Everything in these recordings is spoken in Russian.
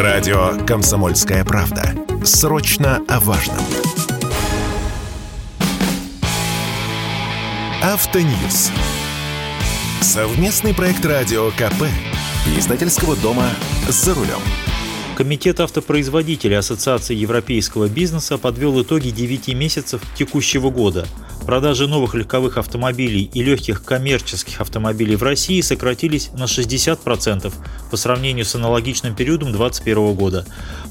Радио «Комсомольская правда». Срочно о важном. Автоньюз. Совместный проект радио КП. Издательского дома «За рулем». Комитет автопроизводителей Ассоциации европейского бизнеса подвел итоги 9 месяцев текущего года. Продажи новых легковых автомобилей и легких коммерческих автомобилей в России сократились на 60% по сравнению с аналогичным периодом 2021 года.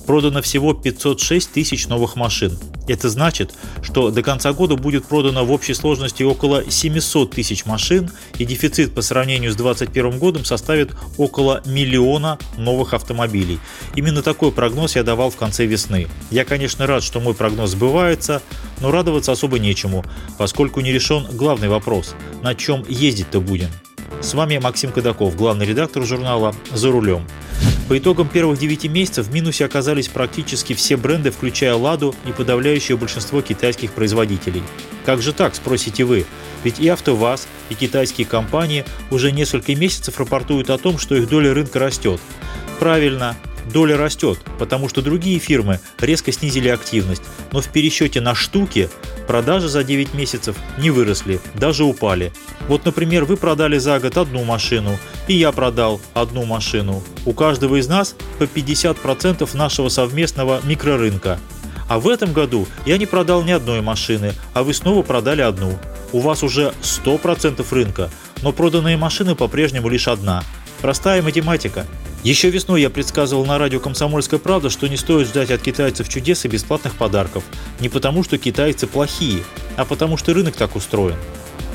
Продано всего 506 тысяч новых машин. Это значит, что до конца года будет продано в общей сложности около 700 тысяч машин, и дефицит по сравнению с 2021 годом составит около миллиона новых автомобилей. Именно такой прогноз я давал в конце весны. Я, конечно, рад, что мой прогноз сбывается, но радоваться особо нечему, поскольку не решен главный вопрос – на чем ездить-то будем? С вами Максим Кадаков, главный редактор журнала «За рулем». По итогам первых 9 месяцев в минусе оказались практически все бренды, включая «Ладу» и подавляющее большинство китайских производителей. Как же так, спросите вы? Ведь и «АвтоВАЗ», и китайские компании уже несколько месяцев рапортуют о том, что их доля рынка растет. Правильно, доля растет, потому что другие фирмы резко снизили активность, но в пересчете на штуки продажи за 9 месяцев не выросли, даже упали. Вот, например, вы продали за год одну машину, и я продал одну машину. У каждого из нас по 50% нашего совместного микрорынка. А в этом году я не продал ни одной машины, а вы снова продали одну. У вас уже 100% рынка, но проданные машины по-прежнему лишь одна. Простая математика. Еще весной я предсказывал на радио «Комсомольская правда», что не стоит ждать от китайцев чудес и бесплатных подарков. Не потому, что китайцы плохие, а потому, что рынок так устроен.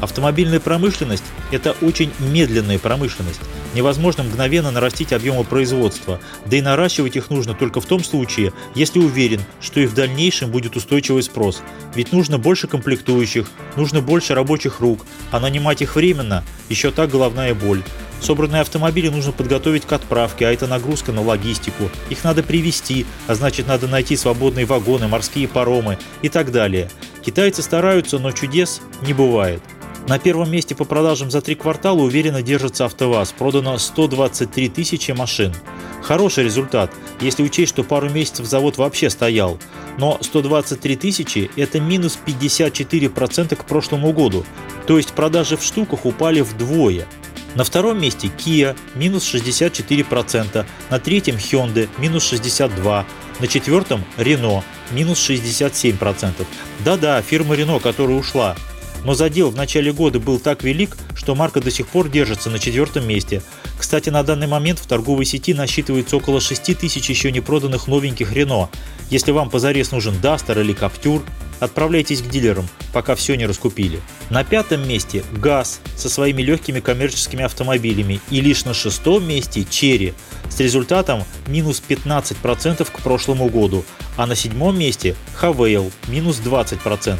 Автомобильная промышленность – это очень медленная промышленность. Невозможно мгновенно нарастить объемы производства, да и наращивать их нужно только в том случае, если уверен, что и в дальнейшем будет устойчивый спрос. Ведь нужно больше комплектующих, нужно больше рабочих рук, а нанимать их временно – еще та головная боль. Собранные автомобили нужно подготовить к отправке, а это нагрузка на логистику. Их надо привезти, а значит надо найти свободные вагоны, морские паромы и так далее. Китайцы стараются, но чудес не бывает. На первом месте по продажам за три квартала уверенно держится АвтоВАЗ. Продано 123 тысячи машин. Хороший результат, если учесть, что пару месяцев завод вообще стоял. Но 123 тысячи – это минус 54% к прошлому году. То есть продажи в штуках упали вдвое. На втором месте Kia – минус 64%, на третьем Hyundai – минус 62%, на четвертом Renault – минус 67%. Да-да, фирма Renault, которая ушла. Но задел в начале года был так велик, что марка до сих пор держится на четвертом месте. Кстати, на данный момент в торговой сети насчитывается около 6 тысяч еще не проданных новеньких Renault. Если вам позарез нужен Duster или Captur, отправляйтесь к дилерам, пока все не раскупили. На пятом месте ГАЗ со своими легкими коммерческими автомобилями и лишь на шестом месте Черри с результатом минус 15% к прошлому году, а на седьмом месте Хавейл минус 20%.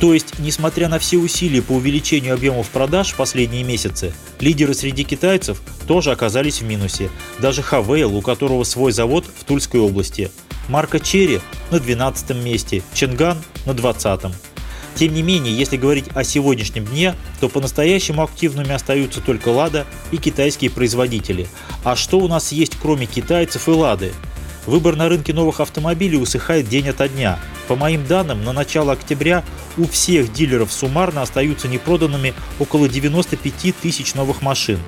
То есть, несмотря на все усилия по увеличению объемов продаж в последние месяцы, лидеры среди китайцев тоже оказались в минусе. Даже Хавейл, у которого свой завод в Тульской области. Марка Черри на 12 месте, Ченган на 20. -м. Тем не менее, если говорить о сегодняшнем дне, то по-настоящему активными остаются только Лада и китайские производители. А что у нас есть кроме китайцев и Лады? Выбор на рынке новых автомобилей усыхает день ото дня. По моим данным, на начало октября у всех дилеров суммарно остаются непроданными около 95 тысяч новых машин.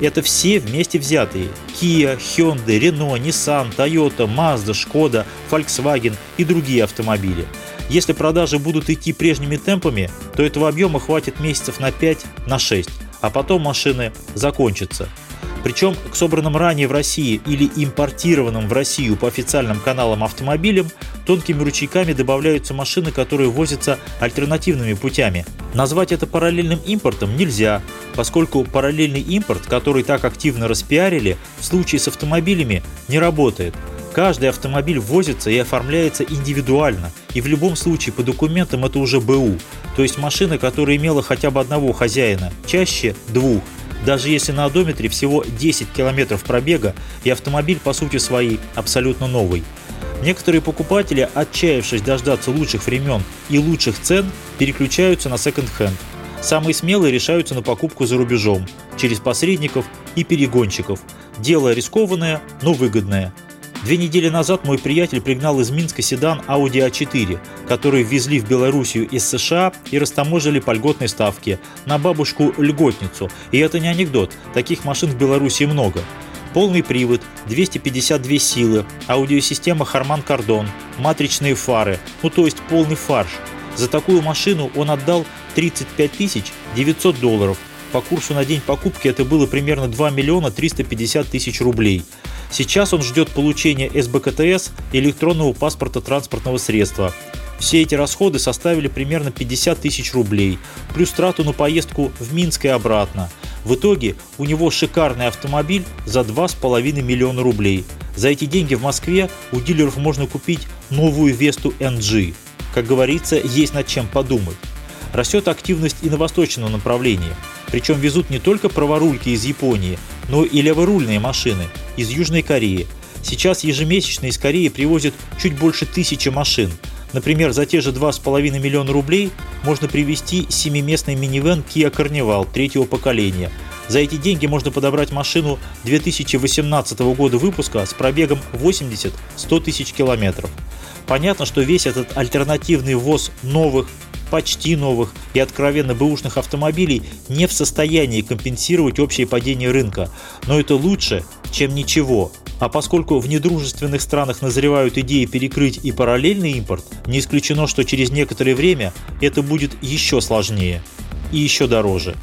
Это все вместе взятые. Kia, Hyundai, Renault, Nissan, Toyota, Mazda, Skoda, Volkswagen и другие автомобили. Если продажи будут идти прежними темпами, то этого объема хватит месяцев на 5, на 6, а потом машины закончатся. Причем к собранным ранее в России или импортированным в Россию по официальным каналам автомобилям тонкими ручейками добавляются машины, которые возятся альтернативными путями. Назвать это параллельным импортом нельзя, поскольку параллельный импорт, который так активно распиарили, в случае с автомобилями не работает. Каждый автомобиль возится и оформляется индивидуально, и в любом случае по документам это уже БУ, то есть машина, которая имела хотя бы одного хозяина, чаще двух – даже если на одометре всего 10 километров пробега и автомобиль по сути своей абсолютно новый. Некоторые покупатели, отчаявшись дождаться лучших времен и лучших цен, переключаются на секонд-хенд. Самые смелые решаются на покупку за рубежом, через посредников и перегонщиков. Дело рискованное, но выгодное. Две недели назад мой приятель пригнал из Минска седан Audi A4, который ввезли в Белоруссию из США и растаможили по льготной ставке на бабушку-льготницу. И это не анекдот, таких машин в Белоруссии много. Полный привод, 252 силы, аудиосистема Harman Kardon, матричные фары, ну то есть полный фарш. За такую машину он отдал 35 900 долларов. По курсу на день покупки это было примерно 2 миллиона 350 тысяч рублей. Сейчас он ждет получения СБКТС электронного паспорта транспортного средства. Все эти расходы составили примерно 50 тысяч рублей, плюс трату на поездку в Минск и обратно. В итоге у него шикарный автомобиль за 2,5 миллиона рублей. За эти деньги в Москве у дилеров можно купить новую Весту NG. Как говорится, есть над чем подумать. Растет активность и на восточном направлении. Причем везут не только праворульки из Японии, но и леворульные машины из Южной Кореи. Сейчас ежемесячно из Кореи привозят чуть больше тысячи машин. Например, за те же 2,5 миллиона рублей можно привезти семиместный минивэн Kia Carnival третьего поколения. За эти деньги можно подобрать машину 2018 года выпуска с пробегом 80-100 тысяч километров. Понятно, что весь этот альтернативный ввоз новых, почти новых и откровенно бэушных автомобилей не в состоянии компенсировать общее падение рынка, но это лучше, чем ничего. А поскольку в недружественных странах назревают идеи перекрыть и параллельный импорт, не исключено, что через некоторое время это будет еще сложнее и еще дороже.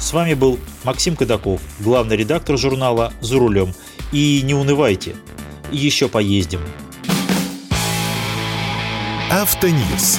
С вами был Максим Кадаков, главный редактор журнала «За рулем». И не унывайте, еще поездим. Автоньюз.